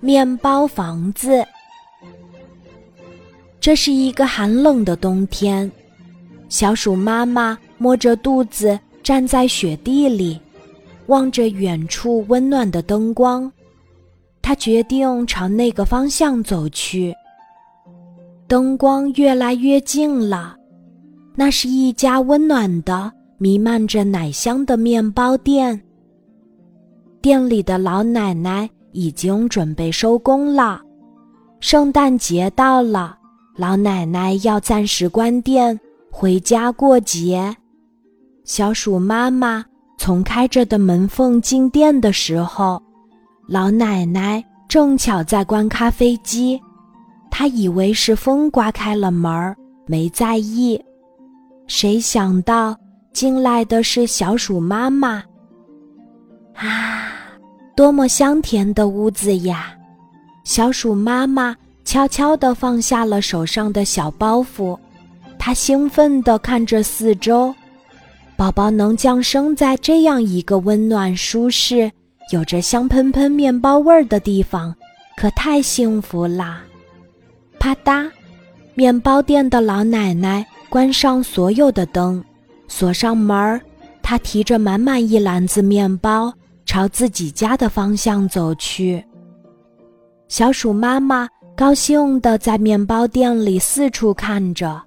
面包房子。这是一个寒冷的冬天，小鼠妈妈摸着肚子站在雪地里，望着远处温暖的灯光，它决定朝那个方向走去。灯光越来越近了，那是一家温暖的、弥漫着奶香的面包店。店里的老奶奶已经准备收工了，圣诞节到了。老奶奶要暂时关店，回家过节。小鼠妈妈从开着的门缝进店的时候，老奶奶正巧在关咖啡机。她以为是风刮开了门，没在意。谁想到进来的是小鼠妈妈。啊，多么香甜的屋子呀！小鼠妈妈。悄悄地放下了手上的小包袱，他兴奋地看着四周。宝宝能降生在这样一个温暖、舒适、有着香喷喷面包味儿的地方，可太幸福啦！啪嗒，面包店的老奶奶关上所有的灯，锁上门儿。她提着满满一篮子面包，朝自己家的方向走去。小鼠妈妈。高兴地在面包店里四处看着，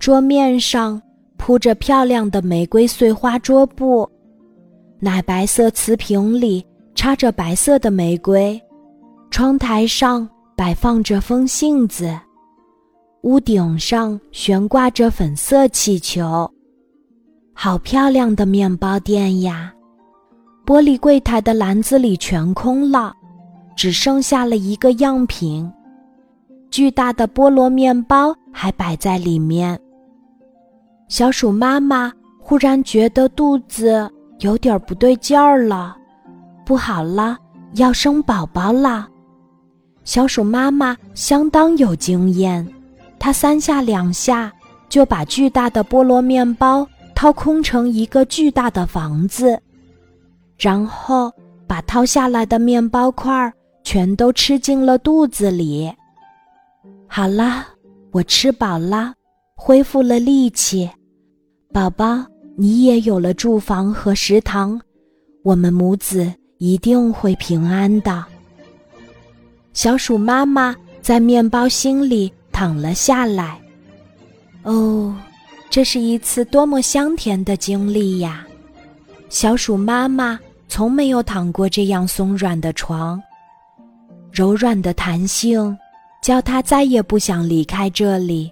桌面上铺着漂亮的玫瑰碎花桌布，奶白色瓷瓶里插着白色的玫瑰，窗台上摆放着风信子，屋顶上悬挂着粉色气球，好漂亮的面包店呀！玻璃柜台的篮子里全空了，只剩下了一个样品。巨大的菠萝面包还摆在里面。小鼠妈妈忽然觉得肚子有点不对劲儿了，不好了，要生宝宝了。小鼠妈妈相当有经验，它三下两下就把巨大的菠萝面包掏空成一个巨大的房子，然后把掏下来的面包块全都吃进了肚子里。好啦，我吃饱了，恢复了力气。宝宝，你也有了住房和食堂，我们母子一定会平安的。小鼠妈妈在面包心里躺了下来。哦，这是一次多么香甜的经历呀！小鼠妈妈从没有躺过这样松软的床，柔软的弹性。叫他再也不想离开这里。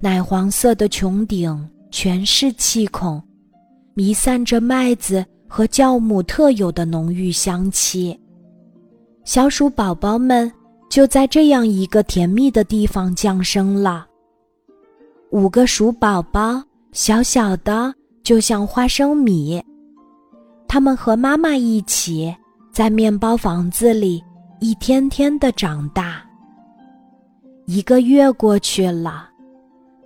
奶黄色的穹顶全是气孔，弥散着麦子和酵母特有的浓郁香气。小鼠宝宝们就在这样一个甜蜜的地方降生了。五个鼠宝宝，小小的，就像花生米。他们和妈妈一起在面包房子里一天天的长大。一个月过去了，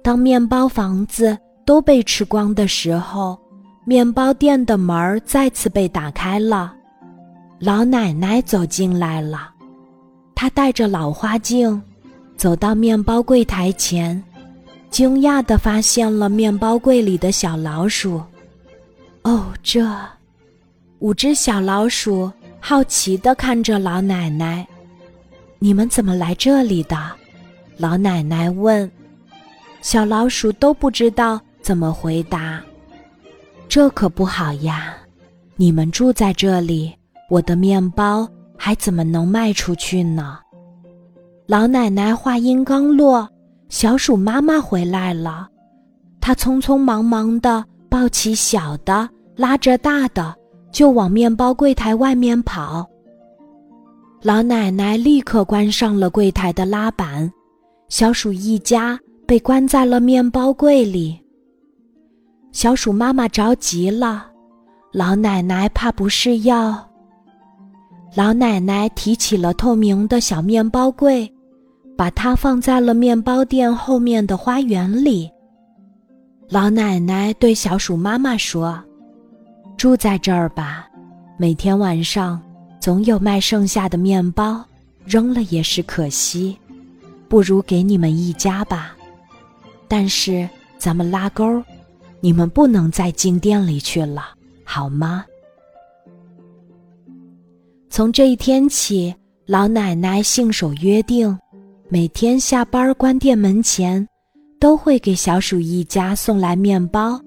当面包房子都被吃光的时候，面包店的门儿再次被打开了。老奶奶走进来了，她戴着老花镜，走到面包柜台前，惊讶地发现了面包柜里的小老鼠。哦，这五只小老鼠好奇地看着老奶奶：“你们怎么来这里的？”老奶奶问：“小老鼠都不知道怎么回答。这可不好呀！你们住在这里，我的面包还怎么能卖出去呢？”老奶奶话音刚落，小鼠妈妈回来了。她匆匆忙忙地抱起小的，拉着大的，就往面包柜台外面跑。老奶奶立刻关上了柜台的拉板。小鼠一家被关在了面包柜里。小鼠妈妈着急了，老奶奶怕不是要……老奶奶提起了透明的小面包柜，把它放在了面包店后面的花园里。老奶奶对小鼠妈妈说：“住在这儿吧，每天晚上总有卖剩下的面包，扔了也是可惜，不如给你们一家吧。但是咱们拉钩，你们不能再进店里去了，好吗？从这一天起，老奶奶信守约定，每天下班关店门前，都会给小鼠一家送来面包。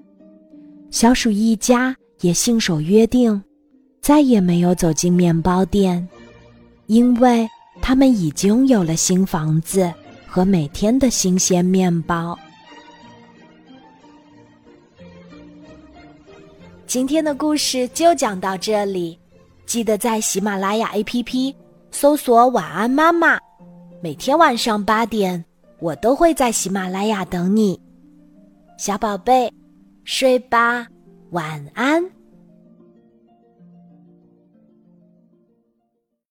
小鼠一家也信守约定，再也没有走进面包店，因为他们已经有了新房子和每天的新鲜面包。今天的故事就讲到这里。记得在喜马拉雅 APP 搜索“晚安妈妈”，每天晚上八点，我都会在喜马拉雅等你，小宝贝，睡吧，晚安。